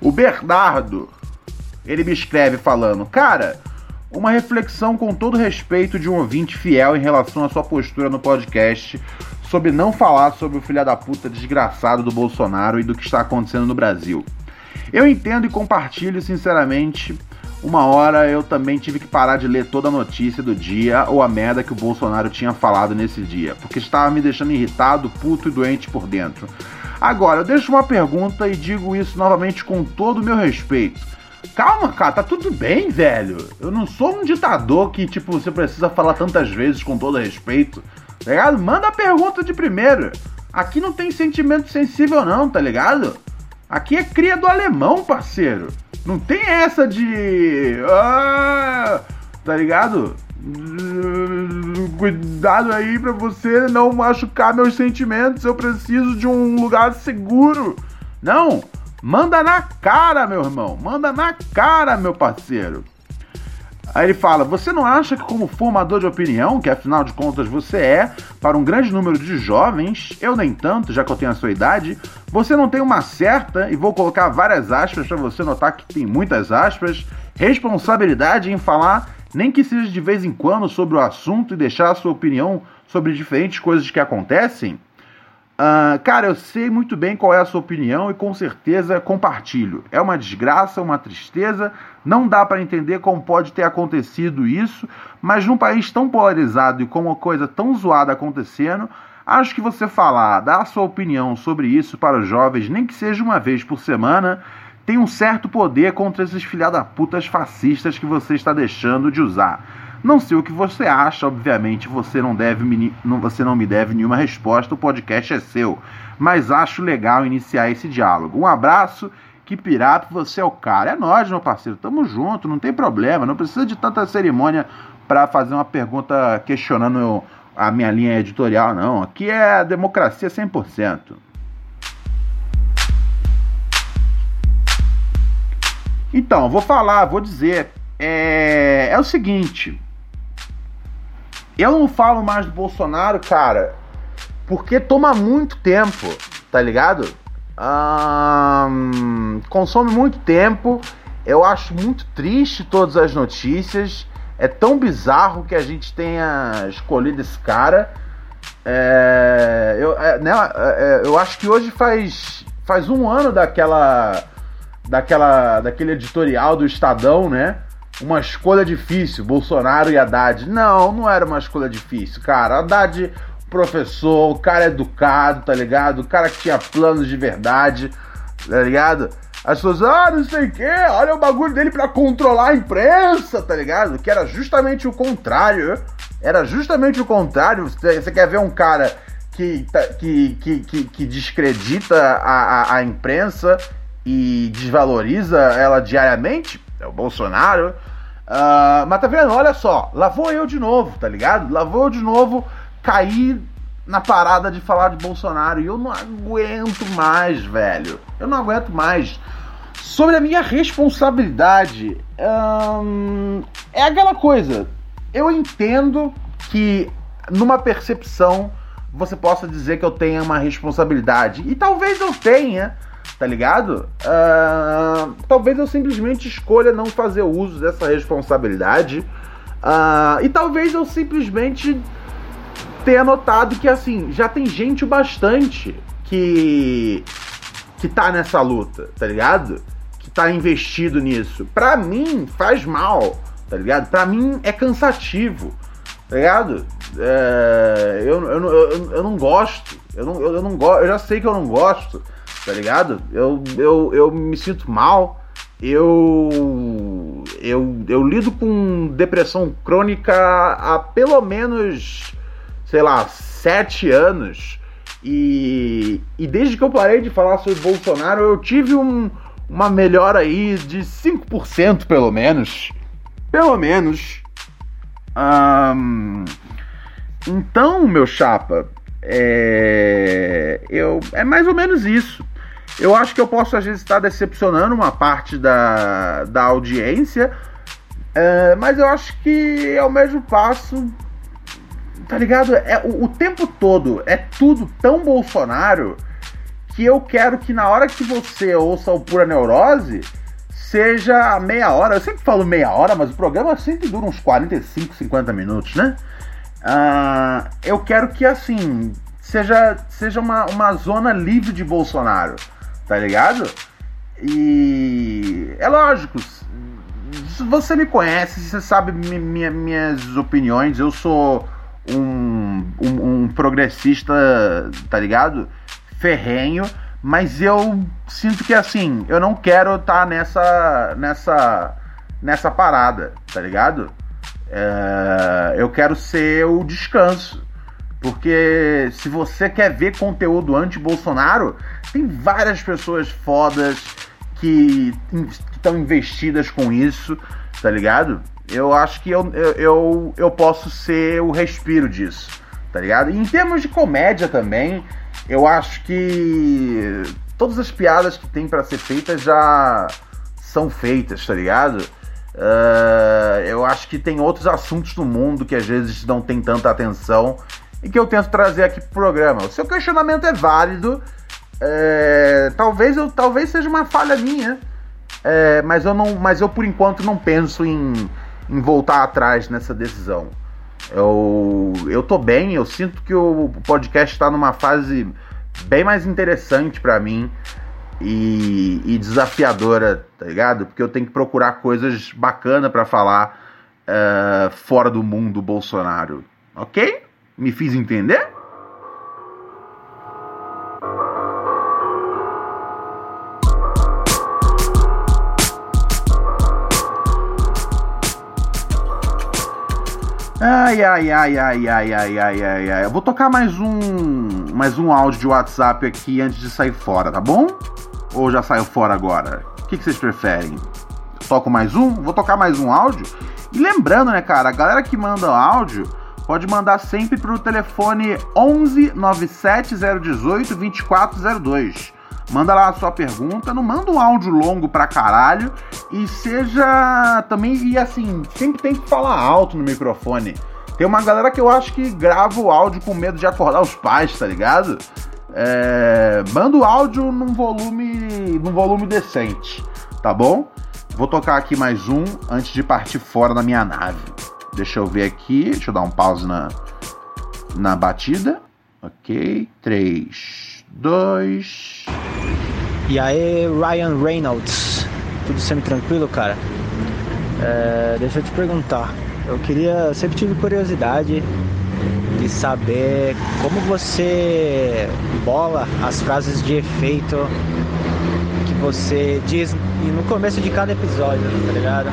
S2: O Bernardo, ele me escreve falando, cara, uma reflexão com todo respeito de um ouvinte fiel em relação à sua postura no podcast sobre não falar sobre o filho da puta desgraçado do Bolsonaro e do que está acontecendo no Brasil. Eu entendo e compartilho sinceramente. Uma hora eu também tive que parar de ler toda a notícia do dia ou a merda que o Bolsonaro tinha falado nesse dia, porque estava me deixando irritado, puto e doente por dentro. Agora, eu deixo uma pergunta e digo isso novamente com todo o meu respeito. Calma, cara, tá tudo bem, velho. Eu não sou um ditador que, tipo, você precisa falar tantas vezes com todo respeito. Tá ligado? Manda a pergunta de primeiro. Aqui não tem sentimento sensível, não, tá ligado? Aqui é cria do alemão, parceiro. Não tem essa de. Ah, tá ligado? Cuidado aí pra você não machucar meus sentimentos. Eu preciso de um lugar seguro. Não! Manda na cara, meu irmão. Manda na cara, meu parceiro. Aí ele fala: Você não acha que, como formador de opinião, que afinal de contas você é, para um grande número de jovens, eu nem tanto, já que eu tenho a sua idade, você não tem uma certa, e vou colocar várias aspas para você notar que tem muitas aspas, responsabilidade em falar, nem que seja de vez em quando, sobre o assunto e deixar a sua opinião sobre diferentes coisas que acontecem? Uh, cara, eu sei muito bem qual é a sua opinião e com certeza compartilho. É uma desgraça, uma tristeza, não dá para entender como pode ter acontecido isso, mas num país tão polarizado e com uma coisa tão zoada acontecendo, acho que você falar, dar a sua opinião sobre isso para os jovens, nem que seja uma vez por semana, tem um certo poder contra esses filha da putas fascistas que você está deixando de usar. Não sei o que você acha, obviamente você não deve me, não, você não me deve nenhuma resposta, o podcast é seu. Mas acho legal iniciar esse diálogo. Um abraço, que pirata, você é o cara. É nós, meu parceiro, tamo junto, não tem problema, não precisa de tanta cerimônia para fazer uma pergunta questionando a minha linha editorial, não. Aqui é democracia 100%. Então, vou falar, vou dizer. É, é o seguinte. Eu não falo mais do Bolsonaro, cara, porque toma muito tempo, tá ligado? consome muito tempo. Eu acho muito triste todas as notícias. É tão bizarro que a gente tenha escolhido esse cara. É, eu, é, né, é, eu acho que hoje faz, faz um ano daquela, daquela daquele editorial do Estadão, né? Uma escolha difícil, Bolsonaro e Haddad. Não, não era uma escolha difícil, cara. Haddad, professor, o cara educado, tá ligado? O cara que tinha planos de verdade, tá ligado? As pessoas, ah, não sei o que, olha o bagulho dele para controlar a imprensa, tá ligado? Que era justamente o contrário. Era justamente o contrário. Você quer ver um cara que, tá, que, que, que, que descredita a, a, a imprensa e desvaloriza ela diariamente? É o Bolsonaro. Uh, mas tá vendo? Olha só, lá vou eu de novo, tá ligado? Lá vou eu de novo cair na parada de falar de Bolsonaro e eu não aguento mais, velho. Eu não aguento mais. Sobre a minha responsabilidade, é aquela coisa. Eu entendo que numa percepção você possa dizer que eu tenha uma responsabilidade e talvez eu tenha tá ligado? Uh, talvez eu simplesmente escolha não fazer uso dessa responsabilidade. Uh, e talvez eu simplesmente tenha notado que assim, já tem gente bastante que que tá nessa luta, tá ligado? Que tá investido nisso. Pra mim, faz mal, tá ligado? Pra mim é cansativo, tá ligado? É, eu, eu, eu, eu, não gosto. Eu, não, eu, não gosto. Eu já sei que eu não gosto tá ligado? Eu, eu, eu me sinto mal. Eu, eu, eu lido com depressão crônica há pelo menos, sei lá, sete anos. E, e desde que eu parei de falar sobre Bolsonaro, eu tive um, uma melhora aí de 5% pelo menos. Pelo menos. Um, então, meu chapa, é, eu, é mais ou menos isso. Eu acho que eu posso, às vezes, estar decepcionando uma parte da, da audiência, é, mas eu acho que é o mesmo passo. Tá ligado? É, o, o tempo todo é tudo tão Bolsonaro que eu quero que na hora que você ouça o Pura Neurose, seja meia hora. Eu sempre falo meia hora, mas o programa sempre dura uns 45, 50 minutos, né? Uh, eu quero que, assim, seja, seja uma, uma zona livre de Bolsonaro, tá ligado? E é lógico, você me conhece, você sabe minha, minhas opiniões, eu sou um, um, um progressista, tá ligado? Ferrenho, mas eu sinto que assim, eu não quero estar tá nessa, nessa, nessa parada, tá ligado? É, eu quero ser o descanso. Porque se você quer ver conteúdo anti-Bolsonaro, tem várias pessoas fodas que estão investidas com isso, tá ligado? Eu acho que eu, eu, eu, posso ser o respiro disso, tá ligado? E em termos de comédia também, eu acho que todas as piadas que tem para ser feitas já são feitas, tá ligado? Uh, eu acho que tem outros assuntos no mundo que às vezes não tem tanta atenção e que eu tento trazer aqui pro programa. O seu questionamento é válido. É, talvez eu talvez seja uma falha minha, é, mas eu não, mas eu por enquanto não penso em, em voltar atrás nessa decisão. Eu, eu tô bem, eu sinto que o podcast está numa fase bem mais interessante para mim e, e, desafiadora, tá ligado? Porque eu tenho que procurar coisas bacanas para falar uh, fora do mundo Bolsonaro, ok? Me fiz entender? Ai, ai, ai, ai, ai, ai, ai, ai, ai. Eu vou tocar mais um, mais um áudio de WhatsApp aqui antes de sair fora, tá bom? Ou já saiu fora agora? O que, que vocês preferem? Toco mais um? Vou tocar mais um áudio. E lembrando, né, cara, a galera que manda áudio pode mandar sempre pro telefone 11 97 018 2402. Manda lá a sua pergunta, não manda um áudio longo pra caralho e seja também, e assim, sempre tem que falar alto no microfone. Tem uma galera que eu acho que grava o áudio com medo de acordar os pais, tá ligado? É, manda o áudio num volume, num volume decente, tá bom? Vou tocar aqui mais um antes de partir fora da minha nave. Deixa eu ver aqui, deixa eu dar um pause na, na batida. Ok, 3, 2.
S5: E aí, Ryan Reynolds, tudo sendo tranquilo, cara? É, deixa eu te perguntar. Eu queria, sempre tive curiosidade de saber como você bola as frases de efeito que você diz no começo de cada episódio, tá ligado?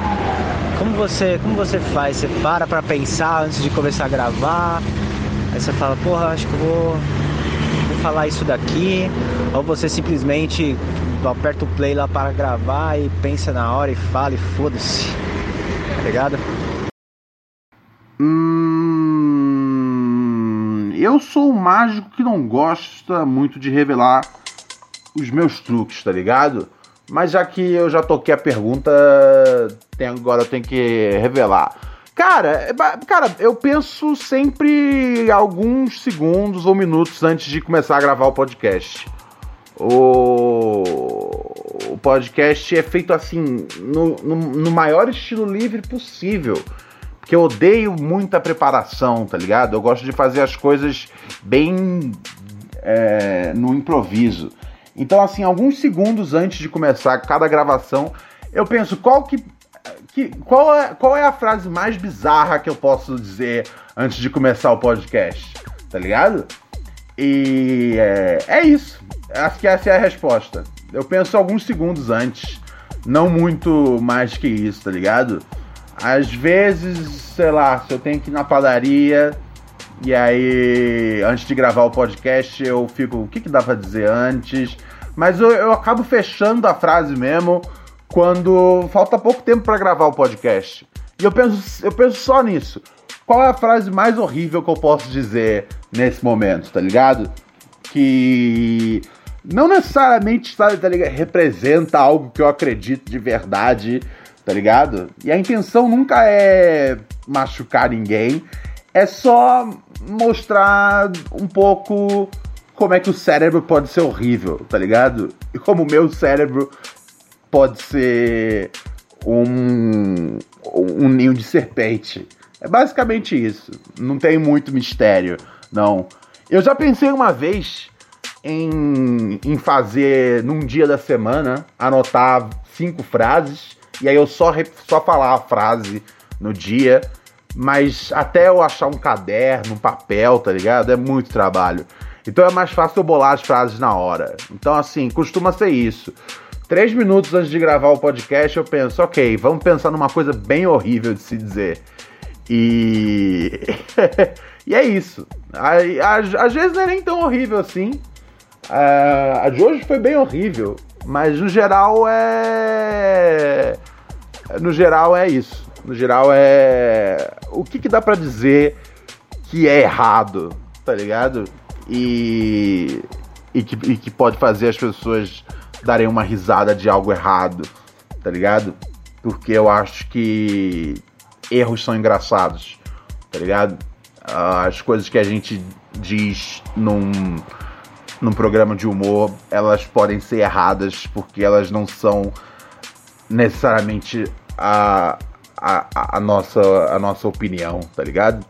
S5: Como você, como você faz? Você para pra pensar antes de começar a gravar? Aí você fala, porra, acho que eu vou falar isso daqui, ou você simplesmente aperta o play lá para gravar e pensa na hora e fala e foda-se. Tá ligado?
S2: Hum, eu sou um mágico que não gosta muito de revelar os meus truques, tá ligado? Mas já que eu já toquei a pergunta, tem, agora eu tenho que revelar. Cara, é cara, eu penso sempre alguns segundos ou minutos antes de começar a gravar o podcast. O, o podcast é feito assim, no, no, no maior estilo livre possível. Porque eu odeio muita preparação, tá ligado? Eu gosto de fazer as coisas bem é, no improviso. Então, assim, alguns segundos antes de começar cada gravação, eu penso qual que que, qual, é, qual é a frase mais bizarra que eu posso dizer antes de começar o podcast? Tá ligado? E é, é isso. Acho que essa é a resposta. Eu penso alguns segundos antes, não muito mais que isso, tá ligado? Às vezes, sei lá, se eu tenho que ir na padaria e aí antes de gravar o podcast eu fico, o que, que dá pra dizer antes? Mas eu, eu acabo fechando a frase mesmo quando falta pouco tempo para gravar o podcast. E eu penso, eu penso só nisso. Qual é a frase mais horrível que eu posso dizer nesse momento, tá ligado? Que não necessariamente sabe, tá ligado? representa algo que eu acredito de verdade, tá ligado? E a intenção nunca é machucar ninguém, é só mostrar um pouco como é que o cérebro pode ser horrível, tá ligado? E como o meu cérebro pode ser um, um ninho de serpente. É basicamente isso. Não tem muito mistério, não. Eu já pensei uma vez em, em fazer num dia da semana, anotar cinco frases, e aí eu só, só falar a frase no dia, mas até eu achar um caderno, um papel, tá ligado? É muito trabalho. Então é mais fácil eu bolar as frases na hora. Então, assim, costuma ser isso. Três minutos antes de gravar o podcast, eu penso, ok, vamos pensar numa coisa bem horrível de se dizer. E. (laughs) e é isso. Às vezes não é nem tão horrível assim. Uh, a de hoje foi bem horrível, mas no geral é. No geral é isso. No geral é. O que, que dá para dizer que é errado, tá ligado? E. E que, e que pode fazer as pessoas darem uma risada de algo errado, tá ligado? Porque eu acho que erros são engraçados, tá ligado? As coisas que a gente diz num num programa de humor, elas podem ser erradas porque elas não são necessariamente a, a, a, nossa, a nossa opinião, tá ligado?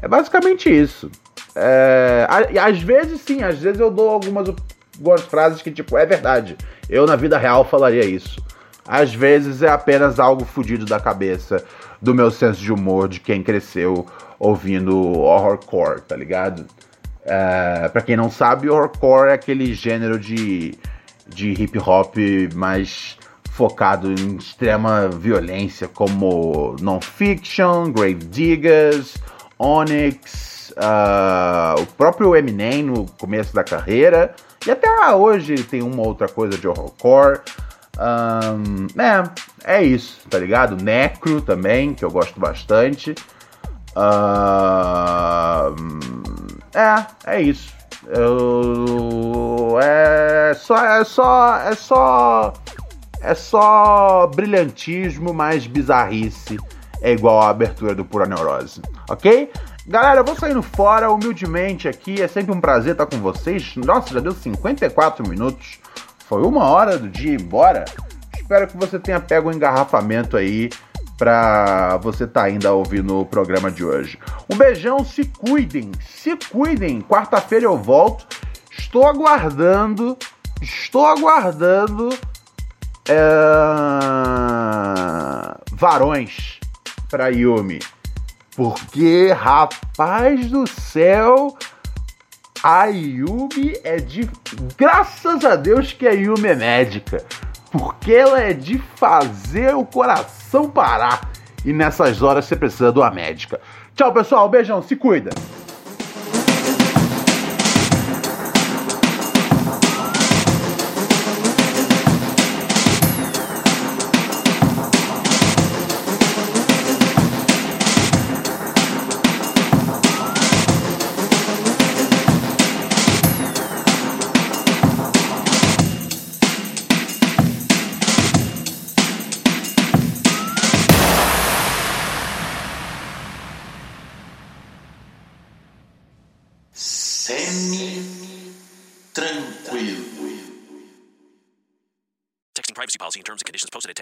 S2: É basicamente isso. É, às vezes, sim, às vezes eu dou algumas, algumas frases que, tipo, é verdade. Eu, na vida real, falaria isso. Às vezes é apenas algo fudido da cabeça do meu senso de humor de quem cresceu ouvindo horrorcore, tá ligado? É, para quem não sabe, o horrorcore é aquele gênero de, de hip hop mais focado em extrema violência, como Non-Fiction, Grave Diggers, Onyx, uh, o próprio Eminem no começo da carreira, e até hoje tem uma outra coisa de horrorcore. Um, é, é isso, tá ligado? Necro também, que eu gosto bastante. Uh, é, é isso. Eu, é só, é só, é só, é só brilhantismo mais bizarrice. É igual a abertura do Pura Neurose, ok? Galera, eu vou saindo fora humildemente aqui. É sempre um prazer estar com vocês. Nossa, já deu 54 minutos. Foi uma hora do dia embora. Espero que você tenha pego o um engarrafamento aí para você tá ainda ouvindo o programa de hoje. Um beijão, se cuidem, se cuidem. Quarta-feira eu volto. Estou aguardando, estou aguardando é, varões para Yumi. Porque, rapaz do céu, a Yumi é de. Graças a Deus que a Yumi é médica porque ela é de fazer o coração parar. E nessas horas você precisa de uma médica. Tchau, pessoal. Beijão. Se cuida.
S6: posted at